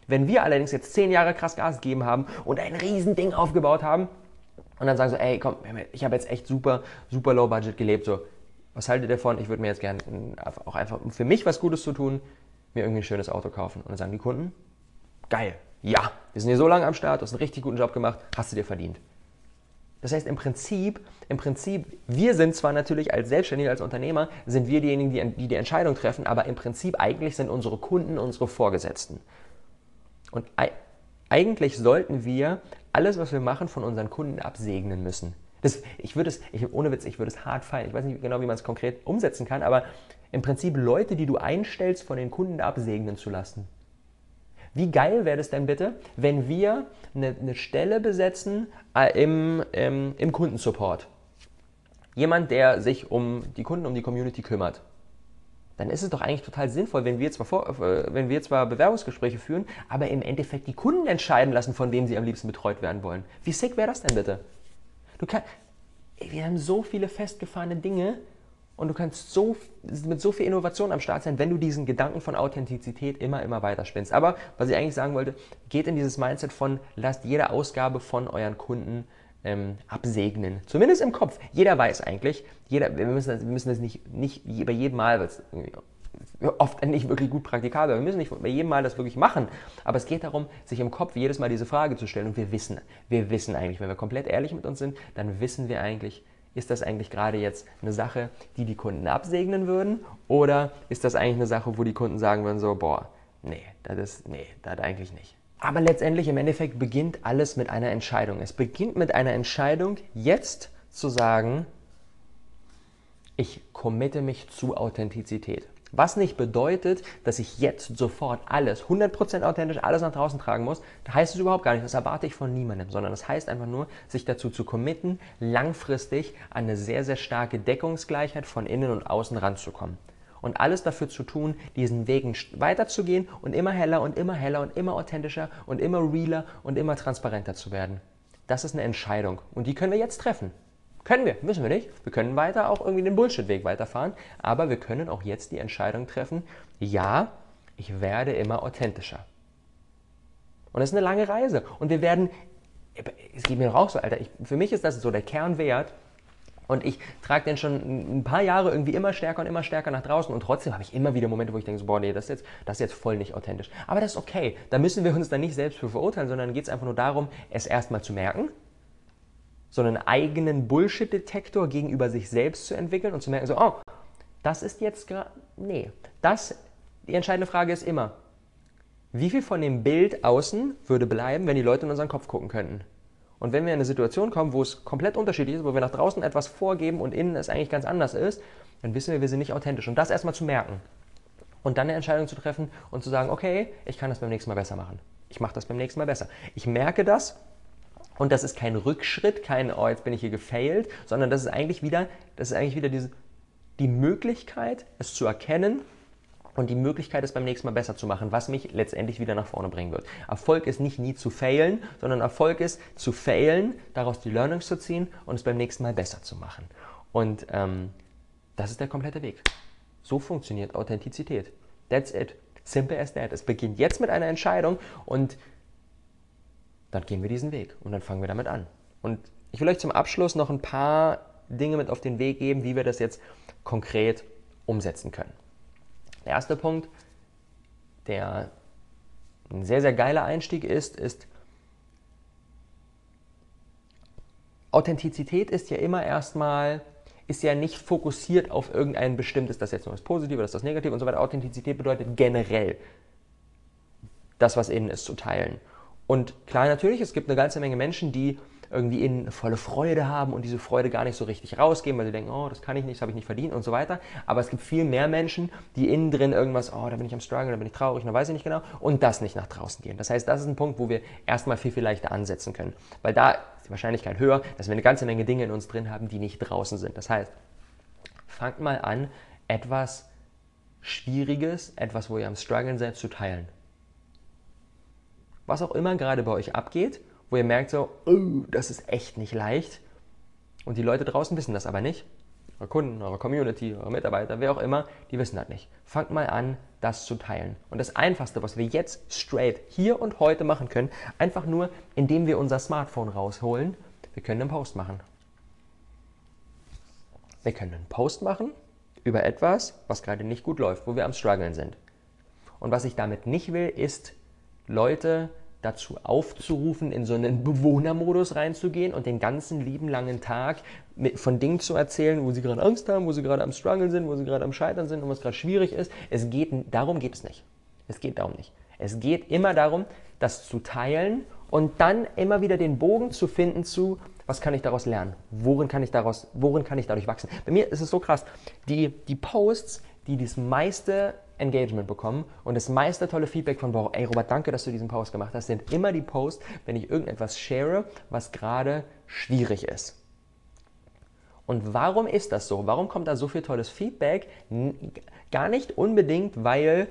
Wenn wir allerdings jetzt zehn Jahre krass Gas gegeben haben und ein riesen Ding aufgebaut haben, und dann sagen so, ey, komm, ich habe jetzt echt super, super low budget gelebt, so, was haltet ihr davon? Ich würde mir jetzt gerne auch einfach, um für mich was Gutes zu tun, mir irgendwie ein schönes Auto kaufen. Und dann sagen die Kunden, geil, ja, wir sind hier so lange am Start, du hast einen richtig guten Job gemacht, hast du dir verdient. Das heißt, im Prinzip, im Prinzip, wir sind zwar natürlich als Selbstständige, als Unternehmer, sind wir diejenigen, die, die die Entscheidung treffen, aber im Prinzip eigentlich sind unsere Kunden unsere Vorgesetzten. Und eigentlich sollten wir alles, was wir machen, von unseren Kunden absegnen müssen. Das, ich würde es, ich, ohne Witz, ich würde es hart feiern. Ich weiß nicht genau, wie man es konkret umsetzen kann, aber im Prinzip Leute, die du einstellst, von den Kunden absegnen zu lassen. Wie geil wäre es denn bitte, wenn wir eine, eine Stelle besetzen äh, im, ähm, im Kundensupport? Jemand, der sich um die Kunden, um die Community kümmert dann ist es doch eigentlich total sinnvoll, wenn wir, zwar vor, äh, wenn wir zwar Bewerbungsgespräche führen, aber im Endeffekt die Kunden entscheiden lassen, von wem sie am liebsten betreut werden wollen. Wie sick wäre das denn bitte? Du kann, ey, wir haben so viele festgefahrene Dinge und du kannst so, mit so viel Innovation am Start sein, wenn du diesen Gedanken von Authentizität immer, immer weiter spinnst. Aber was ich eigentlich sagen wollte, geht in dieses Mindset von, lasst jede Ausgabe von euren Kunden ähm, absegnen. Zumindest im Kopf. Jeder weiß eigentlich, jeder, wir müssen das, wir müssen das nicht, nicht bei jedem Mal, weil es oft nicht wirklich gut praktikabel, wir müssen nicht bei jedem Mal das wirklich machen, aber es geht darum, sich im Kopf jedes Mal diese Frage zu stellen und wir wissen, wir wissen eigentlich, wenn wir komplett ehrlich mit uns sind, dann wissen wir eigentlich, ist das eigentlich gerade jetzt eine Sache, die die Kunden absegnen würden oder ist das eigentlich eine Sache, wo die Kunden sagen würden so, boah, nee, das ist, nee, das eigentlich nicht. Aber letztendlich im Endeffekt beginnt alles mit einer Entscheidung. Es beginnt mit einer Entscheidung, jetzt zu sagen, ich committe mich zu Authentizität. Was nicht bedeutet, dass ich jetzt sofort alles 100% authentisch, alles nach draußen tragen muss. Heißt es überhaupt gar nicht. Das erwarte ich von niemandem, sondern das heißt einfach nur, sich dazu zu committen, langfristig an eine sehr, sehr starke Deckungsgleichheit von innen und außen ranzukommen und alles dafür zu tun, diesen Wegen weiterzugehen und immer heller und immer heller und immer authentischer und immer realer und immer transparenter zu werden. Das ist eine Entscheidung und die können wir jetzt treffen. Können wir, müssen wir nicht. Wir können weiter auch irgendwie den Bullshit-Weg weiterfahren, aber wir können auch jetzt die Entscheidung treffen, ja, ich werde immer authentischer. Und das ist eine lange Reise. Und wir werden, es geht mir auch so, Alter, ich, für mich ist das so der Kernwert, Und ich trage den schon ein paar Jahre irgendwie immer stärker und immer stärker nach draußen. Und trotzdem habe ich immer wieder Momente, wo ich denke, so, boah, nee, das ist, jetzt, das ist jetzt voll nicht authentisch. Aber das ist okay. Da müssen wir uns dann nicht selbst für verurteilen, sondern geht es einfach nur darum, es erstmal zu merken, so einen eigenen Bullshit-Detektor gegenüber sich selbst zu entwickeln und zu merken, so, oh, das ist jetzt gerade, nee, das, die entscheidende Frage ist immer, wie viel von dem Bild außen würde bleiben, wenn die Leute in unseren Kopf gucken könnten? Und wenn wir in eine Situation kommen, wo es komplett unterschiedlich ist, wo wir nach draußen etwas vorgeben und innen es eigentlich ganz anders ist, dann wissen wir, wir sind nicht authentisch. Und das erstmal zu merken. Und dann eine Entscheidung zu treffen und zu sagen, okay, ich kann das beim nächsten Mal besser machen. Ich mache das beim nächsten Mal besser. Ich merke das und das ist kein Rückschritt, kein, oh, jetzt bin ich hier gefailt, sondern das ist eigentlich wieder, das ist eigentlich wieder diese, die Möglichkeit, es zu erkennen und die Möglichkeit, es beim nächsten Mal besser zu machen, was mich letztendlich wieder nach vorne bringen wird. Erfolg ist nicht nie zu failen, sondern Erfolg ist zu failen, daraus die Learnings zu ziehen und es beim nächsten Mal besser zu machen. Und ähm, das ist der komplette Weg. So funktioniert Authentizität. That's it. Simple as that. Es beginnt jetzt mit einer Entscheidung und dann gehen wir diesen Weg und dann fangen wir damit an. Und ich will euch zum Abschluss noch ein paar Dinge mit auf den Weg geben, wie wir das jetzt konkret umsetzen können. Der erste Punkt, der ein sehr, sehr geiler Einstieg ist, ist, Authentizität ist ja immer erstmal, ist ja nicht fokussiert auf irgendein bestimmtes, das jetzt nur das Positive, das ist das Negative und so weiter. Authentizität bedeutet generell das, was innen ist, zu teilen. Und klar, natürlich, es gibt eine ganze Menge Menschen, die irgendwie in volle Freude haben und diese Freude gar nicht so richtig rausgeben, weil sie denken, oh, das kann ich nicht, das habe ich nicht verdient und so weiter. Aber es gibt viel mehr Menschen, die innen drin irgendwas, oh, da bin ich am Struggle, da bin ich traurig, da weiß ich nicht genau, und das nicht nach draußen gehen. Das heißt, das ist ein Punkt, wo wir erstmal viel, viel leichter ansetzen können. Weil da ist die Wahrscheinlichkeit höher, dass wir eine ganze Menge Dinge in uns drin haben, die nicht draußen sind. Das heißt, fangt mal an, etwas Schwieriges, etwas, wo ihr am Struggeln seid, zu teilen. Was auch immer gerade bei euch abgeht wo ihr merkt so, oh, das ist echt nicht leicht. Und die Leute draußen wissen das aber nicht. Eure Kunden, eure Community, eure Mitarbeiter, wer auch immer, die wissen das nicht. Fangt mal an, das zu teilen. Und das Einfachste, was wir jetzt straight hier und heute machen können, einfach nur, indem wir unser Smartphone rausholen, wir können einen Post machen. Wir können einen Post machen über etwas, was gerade nicht gut läuft, wo wir am struggeln sind. Und was ich damit nicht will, ist Leute dazu aufzurufen, in so einen Bewohnermodus reinzugehen und den ganzen lieben langen Tag mit, von Dingen zu erzählen, wo sie gerade Angst haben, wo sie gerade am Struggle sind, wo sie gerade am Scheitern sind und was gerade schwierig ist. Es geht, darum geht es nicht. Es geht darum nicht. Es geht immer darum, das zu teilen und dann immer wieder den Bogen zu finden zu, was kann ich daraus lernen? Worin kann ich, daraus, worin kann ich dadurch wachsen? Bei mir ist es so krass, die, die Posts, die das meiste Engagement bekommen und das meiste tolle Feedback von, wow, ey Robert, danke, dass du diesen Post gemacht hast, sind immer die Posts, wenn ich irgendetwas share, was gerade schwierig ist. Und warum ist das so? Warum kommt da so viel tolles Feedback? Gar nicht unbedingt, weil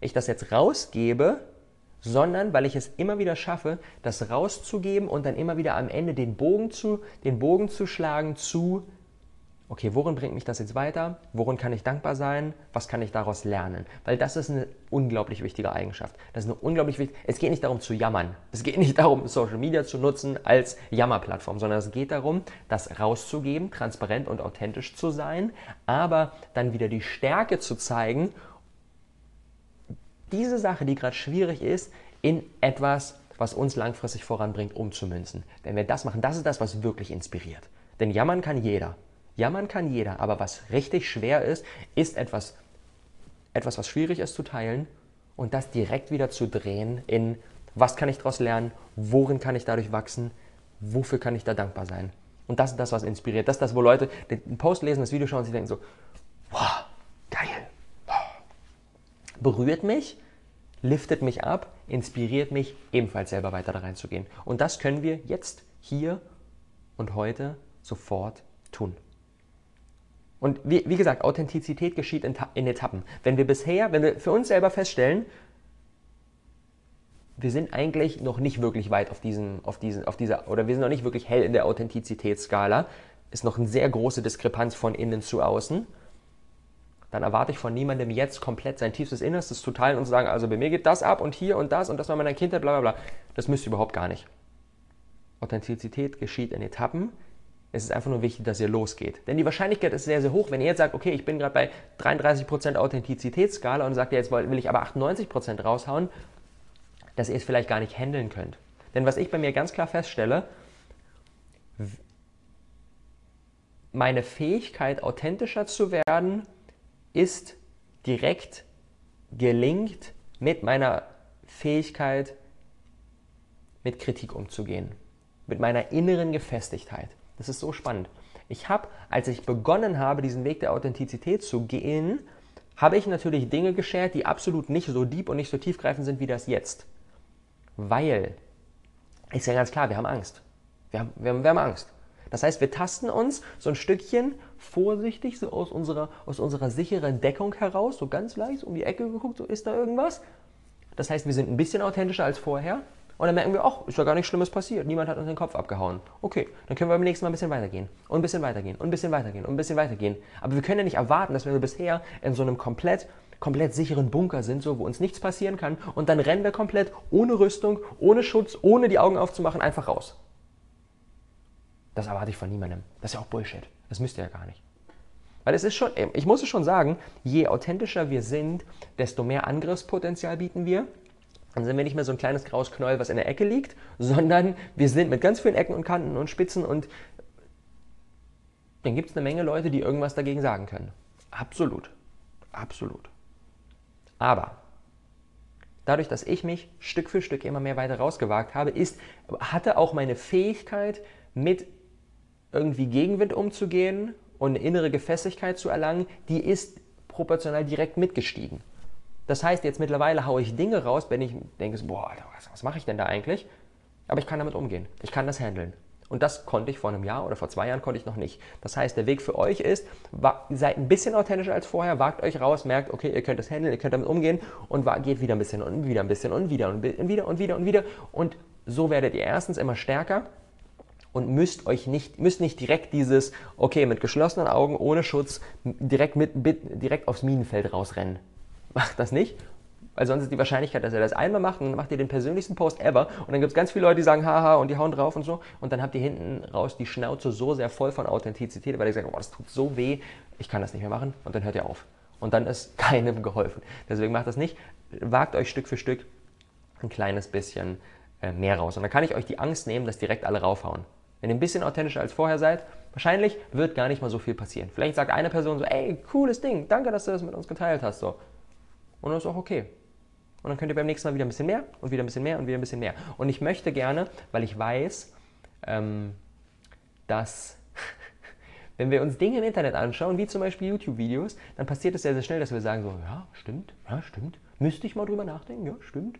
ich das jetzt rausgebe, sondern weil ich es immer wieder schaffe, das rauszugeben und dann immer wieder am Ende den Bogen zu, den Bogen zu schlagen zu okay, worin bringt mich das jetzt weiter? Worin kann ich dankbar sein? Was kann ich daraus lernen? Weil das ist eine unglaublich wichtige Eigenschaft. Das ist eine unglaublich wichtige, es geht nicht darum zu jammern. Es geht nicht darum, Social Media zu nutzen als Jammerplattform, sondern es geht darum, das rauszugeben, transparent und authentisch zu sein, aber dann wieder die Stärke zu zeigen, diese Sache, die gerade schwierig ist, in etwas, was uns langfristig voranbringt, umzumünzen. Wenn wir das machen, das ist das, was wirklich inspiriert. Denn jammern kann jeder. Jammern kann jeder, aber was richtig schwer ist, ist etwas, etwas, was schwierig ist zu teilen und das direkt wieder zu drehen in, was kann ich daraus lernen, worin kann ich dadurch wachsen, wofür kann ich da dankbar sein. Und das ist das, was inspiriert. Das ist das, wo Leute den Post lesen, das Video schauen und sie denken so, wow, geil, wow. berührt mich, liftet mich ab, inspiriert mich, ebenfalls selber weiter da reinzugehen. Und das können wir jetzt, hier und heute sofort tun. Und wie, wie gesagt, Authentizität geschieht in, in Etappen. Wenn wir bisher, wenn wir für uns selber feststellen, wir sind eigentlich noch nicht wirklich weit auf diesen, auf diesen, auf dieser, oder wir sind noch nicht wirklich hell in der Authentizitätsskala, ist noch eine sehr große Diskrepanz von innen zu außen, dann erwarte ich von niemandem jetzt komplett sein tiefstes Innerstes zu teilen und zu sagen, also bei mir geht das ab und hier und das und das war meine Kindheit, bla bla bla. Das müsst ihr überhaupt gar nicht. Authentizität geschieht in Etappen, Es ist einfach nur wichtig, dass ihr losgeht. Denn die Wahrscheinlichkeit ist sehr, sehr hoch, wenn ihr jetzt sagt, okay, ich bin gerade bei 33% Authentizitätsskala und sagt, jetzt will ich aber 98% raushauen, dass ihr es vielleicht gar nicht handeln könnt. Denn was ich bei mir ganz klar feststelle, meine Fähigkeit, authentischer zu werden, ist direkt gelingt mit meiner Fähigkeit, mit Kritik umzugehen, mit meiner inneren Gefestigkeit. Das ist so spannend. Ich habe, als ich begonnen habe, diesen Weg der Authentizität zu gehen, habe ich natürlich Dinge geschert, die absolut nicht so deep und nicht so tiefgreifend sind wie das jetzt. Weil, ist ja ganz klar, wir haben Angst. Wir haben, wir haben, wir haben Angst. Das heißt, wir tasten uns so ein Stückchen vorsichtig so aus unserer, aus unserer sicheren Deckung heraus, so ganz leicht um die Ecke geguckt, so ist da irgendwas. Das heißt, wir sind ein bisschen authentischer als vorher. Und dann merken wir, ach, ist ja gar nichts Schlimmes passiert. Niemand hat uns den Kopf abgehauen. Okay, dann können wir beim nächsten Mal ein bisschen weitergehen. Und ein bisschen weitergehen. Und ein bisschen weitergehen. Und ein bisschen weitergehen. Aber wir können ja nicht erwarten, dass wir bisher in so einem komplett, komplett sicheren Bunker sind, so, wo uns nichts passieren kann. Und dann rennen wir komplett ohne Rüstung, ohne Schutz, ohne die Augen aufzumachen, einfach raus. Das erwarte ich von niemandem. Das ist ja auch Bullshit. Das müsst ihr ja gar nicht. Weil es ist schon, ich muss es schon sagen, je authentischer wir sind, desto mehr Angriffspotenzial bieten wir. Dann sind wir nicht mehr so ein kleines graues Knäuel, was in der Ecke liegt, sondern wir sind mit ganz vielen Ecken und Kanten und Spitzen und dann gibt es eine Menge Leute, die irgendwas dagegen sagen können. Absolut. Absolut. Aber dadurch, dass ich mich Stück für Stück immer mehr weiter rausgewagt habe, ist, hatte auch meine Fähigkeit, mit irgendwie Gegenwind umzugehen und eine innere Gefestigkeit zu erlangen, die ist proportional direkt mitgestiegen. Das heißt, jetzt mittlerweile haue ich Dinge raus, wenn ich denke, boah, was, was mache ich denn da eigentlich? Aber ich kann damit umgehen. Ich kann das handeln. Und das konnte ich vor einem Jahr oder vor zwei Jahren konnte ich noch nicht. Das heißt, der Weg für euch ist, seid ein bisschen authentischer als vorher, wagt euch raus, merkt, okay, ihr könnt das handeln, ihr könnt damit umgehen und geht wieder ein bisschen und wieder ein bisschen und wieder und wieder und wieder und wieder. Und so werdet ihr erstens immer stärker und müsst euch nicht, müsst nicht direkt dieses, okay, mit geschlossenen Augen, ohne Schutz, direkt, mit, direkt aufs Minenfeld rausrennen. Macht das nicht, weil sonst ist die Wahrscheinlichkeit, dass ihr das einmal macht und dann macht ihr den persönlichsten Post ever und dann gibt es ganz viele Leute, die sagen, haha, und die hauen drauf und so und dann habt ihr hinten raus die Schnauze so sehr voll von Authentizität, weil ihr sagt, oh, das tut so weh, ich kann das nicht mehr machen und dann hört ihr auf. Und dann ist keinem geholfen. Deswegen macht das nicht. Wagt euch Stück für Stück ein kleines bisschen äh, mehr raus. Und dann kann ich euch die Angst nehmen, dass direkt alle raufhauen. Wenn ihr ein bisschen authentischer als vorher seid, wahrscheinlich wird gar nicht mal so viel passieren. Vielleicht sagt eine Person so, ey, cooles Ding, danke, dass du das mit uns geteilt hast. So. Und das ist auch okay. Und dann könnt ihr beim nächsten Mal wieder ein bisschen mehr und wieder ein bisschen mehr und wieder ein bisschen mehr. Und ich möchte gerne, weil ich weiß, ähm, dass wenn wir uns Dinge im Internet anschauen, wie zum Beispiel YouTube-Videos, dann passiert es sehr, sehr schnell, dass wir sagen so, ja, stimmt, ja, stimmt, müsste ich mal drüber nachdenken, ja, stimmt.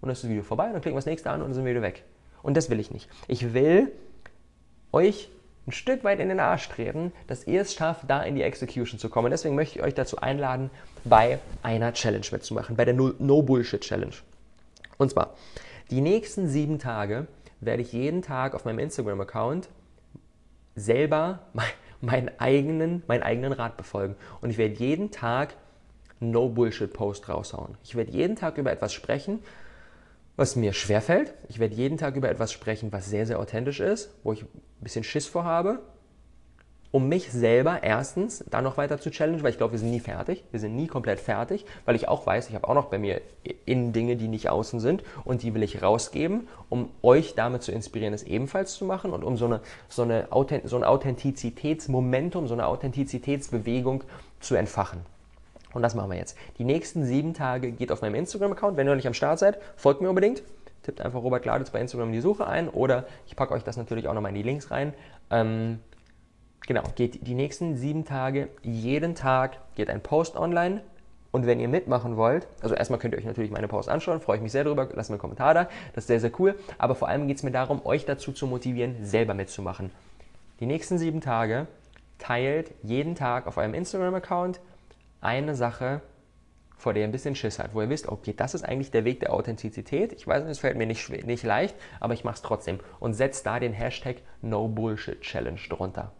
Und dann ist das Video vorbei und dann klicken wir das nächste an und dann sind wir wieder weg. Und das will ich nicht. Ich will euch ein Stück weit in den Arsch treten, dass ihr es schafft, da in die Execution zu kommen. Deswegen möchte ich euch dazu einladen, bei einer Challenge mitzumachen, bei der No-Bullshit-Challenge. Und zwar, die nächsten sieben Tage werde ich jeden Tag auf meinem Instagram-Account selber meinen eigenen, meinen eigenen Rat befolgen. Und ich werde jeden Tag No-Bullshit-Post raushauen. Ich werde jeden Tag über etwas sprechen, was mir schwerfällt. Ich werde jeden Tag über etwas sprechen, was sehr, sehr authentisch ist, wo ich ein bisschen Schiss vorhabe, um mich selber erstens dann noch weiter zu challengen, weil ich glaube, wir sind nie fertig. Wir sind nie komplett fertig, weil ich auch weiß, ich habe auch noch bei mir innen Dinge, die nicht außen sind und die will ich rausgeben, um euch damit zu inspirieren, es ebenfalls zu machen und um so, eine, so, eine so ein Authentizitätsmomentum, so eine Authentizitätsbewegung zu entfachen. Und das machen wir jetzt. Die nächsten sieben Tage geht auf meinem Instagram-Account. Wenn ihr noch nicht am Start seid, folgt mir unbedingt. Tippt einfach Robert Gladitz bei Instagram in die Suche ein oder ich packe euch das natürlich auch nochmal in die Links rein. Ähm, genau, geht die nächsten sieben Tage, jeden Tag geht ein Post online. Und wenn ihr mitmachen wollt, also erstmal könnt ihr euch natürlich meine Post anschauen, freue ich mich sehr darüber, lasst mir einen Kommentar da, das ist sehr, sehr cool. Aber vor allem geht es mir darum, euch dazu zu motivieren, selber mitzumachen. Die nächsten sieben Tage teilt jeden Tag auf eurem Instagram-Account eine Sache, vor der ihr ein bisschen Schiss habt, wo ihr wisst, okay, das ist eigentlich der Weg der Authentizität. Ich weiß, es fällt mir nicht, nicht leicht, aber ich mache es trotzdem. Und setzt da den Hashtag No Bullshit Challenge drunter.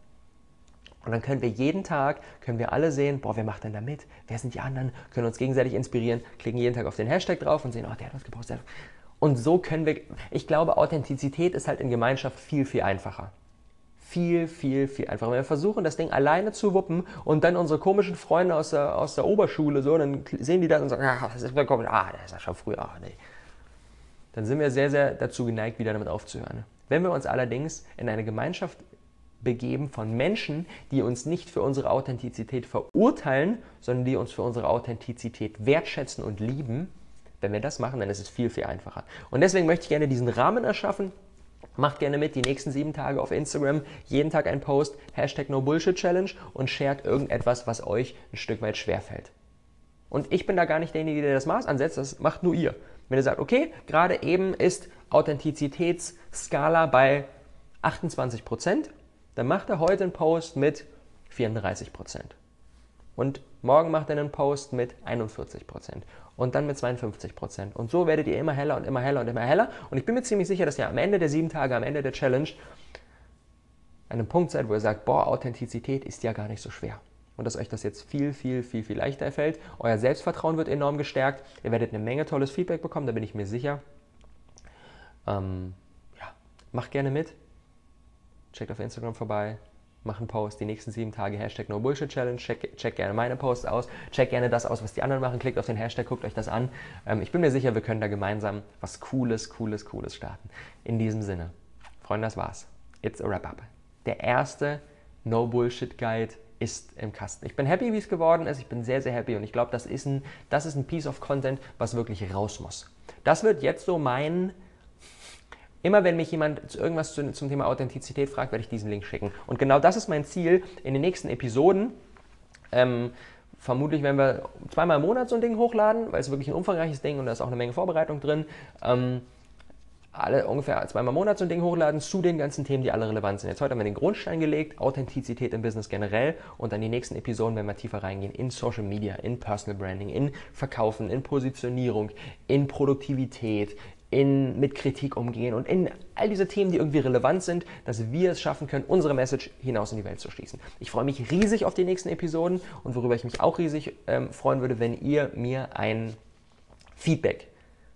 Und dann können wir jeden Tag, können wir alle sehen, boah, wer macht denn da mit? Wer sind die anderen? Können uns gegenseitig inspirieren, klicken jeden Tag auf den Hashtag drauf und sehen, oh, der hat was gepostet. Und so können wir, ich glaube, Authentizität ist halt in Gemeinschaft viel, viel einfacher. Viel, viel, viel einfacher. Wenn wir versuchen, das Ding alleine zu wuppen und dann unsere komischen Freunde aus der, aus der Oberschule so, dann sehen die das und sagen, ah, das ist vollkommen, ah, das ist ja schon früher, ach nee. Dann sind wir sehr, sehr dazu geneigt, wieder damit aufzuhören. Wenn wir uns allerdings in eine Gemeinschaft begeben von Menschen, die uns nicht für unsere Authentizität verurteilen, sondern die uns für unsere Authentizität wertschätzen und lieben, wenn wir das machen, dann ist es viel, viel einfacher. Und deswegen möchte ich gerne diesen Rahmen erschaffen. Macht gerne mit die nächsten sieben Tage auf Instagram. Jeden Tag ein Post, Hashtag No Bullshit Challenge und shared irgendetwas, was euch ein Stück weit schwerfällt. Und ich bin da gar nicht derjenige, der das Maß ansetzt, das macht nur ihr. Wenn ihr sagt, okay, gerade eben ist Authentizitätsskala bei 28 Prozent, dann macht er heute einen Post mit 34 Prozent. Und morgen macht er einen Post mit 41 Prozent. Und dann mit 52 Prozent. Und so werdet ihr immer heller und immer heller und immer heller. Und ich bin mir ziemlich sicher, dass ihr am Ende der sieben Tage, am Ende der Challenge, an einem Punkt seid, wo ihr sagt, boah, Authentizität ist ja gar nicht so schwer. Und dass euch das jetzt viel, viel, viel, viel leichter fällt. Euer Selbstvertrauen wird enorm gestärkt. Ihr werdet eine Menge tolles Feedback bekommen, da bin ich mir sicher. Ähm, ja, macht gerne mit checkt auf Instagram vorbei, mach einen Post, die nächsten sieben Tage Hashtag No Bullshit Challenge, check, check, gerne meine Posts aus, check gerne das aus, was die anderen machen, klickt auf den Hashtag, guckt euch das an. Ähm, ich bin mir sicher, wir können da gemeinsam was Cooles, Cooles, Cooles starten. In diesem Sinne, Freunde, das war's. It's a wrap-up. Der erste No Bullshit Guide ist im Kasten. Ich bin happy, wie es geworden ist. Ich bin sehr, sehr happy und ich glaube, das, das ist ein Piece of Content, was wirklich raus muss. Das wird jetzt so mein Immer wenn mich jemand irgendwas zum Thema Authentizität fragt, werde ich diesen Link schicken. Und genau das ist mein Ziel in den nächsten Episoden. Ähm, vermutlich werden wir zweimal im Monat so ein Ding hochladen, weil es wirklich ein umfangreiches Ding und da ist auch eine Menge Vorbereitung drin. Ähm, alle ungefähr zweimal im Monat so ein Ding hochladen zu den ganzen Themen, die alle relevant sind. Jetzt heute haben wir den Grundstein gelegt, Authentizität im Business generell und dann die nächsten Episoden, wenn wir tiefer reingehen, in Social Media, in Personal Branding, in Verkaufen, in Positionierung, in Produktivität, in, mit Kritik umgehen und in all diese Themen, die irgendwie relevant sind, dass wir es schaffen können, unsere Message hinaus in die Welt zu schließen. Ich freue mich riesig auf die nächsten Episoden und worüber ich mich auch riesig ähm, freuen würde, wenn ihr mir ein Feedback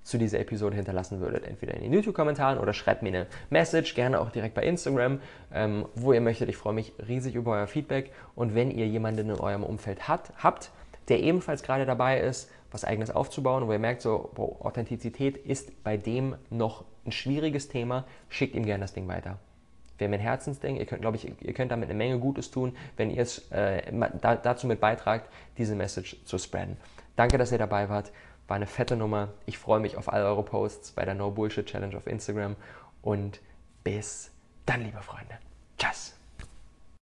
zu dieser Episode hinterlassen würdet. Entweder in den YouTube-Kommentaren oder schreibt mir eine Message, gerne auch direkt bei Instagram, ähm, wo ihr möchtet. Ich freue mich riesig über euer Feedback. Und wenn ihr jemanden in eurem Umfeld hat, habt, der ebenfalls gerade dabei ist, was eigenes aufzubauen, wo ihr merkt, so, boah, Authentizität ist bei dem noch ein schwieriges Thema, schickt ihm gerne das Ding weiter. Wir haben ein Herzensding, ihr könnt, glaube ich, ihr könnt damit eine Menge Gutes tun, wenn ihr es äh, da, dazu mit beitragt, diese Message zu spreaden. Danke, dass ihr dabei wart. War eine fette Nummer. Ich freue mich auf all eure Posts bei der No Bullshit Challenge auf Instagram und bis dann, liebe Freunde.